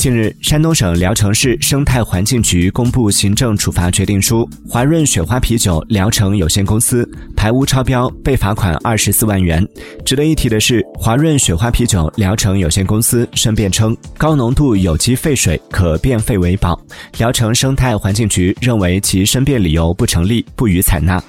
近日山东省聊城市生态环境局公布行政处罚决定书华润雪花啤酒聊城有限公司排污超标被罚款二十四万元。值得一提的是华润雪花啤酒聊城有限公司申辩称高浓度有机废水可变废为宝聊城生态环境局认为其申辩理由不成立不予采纳。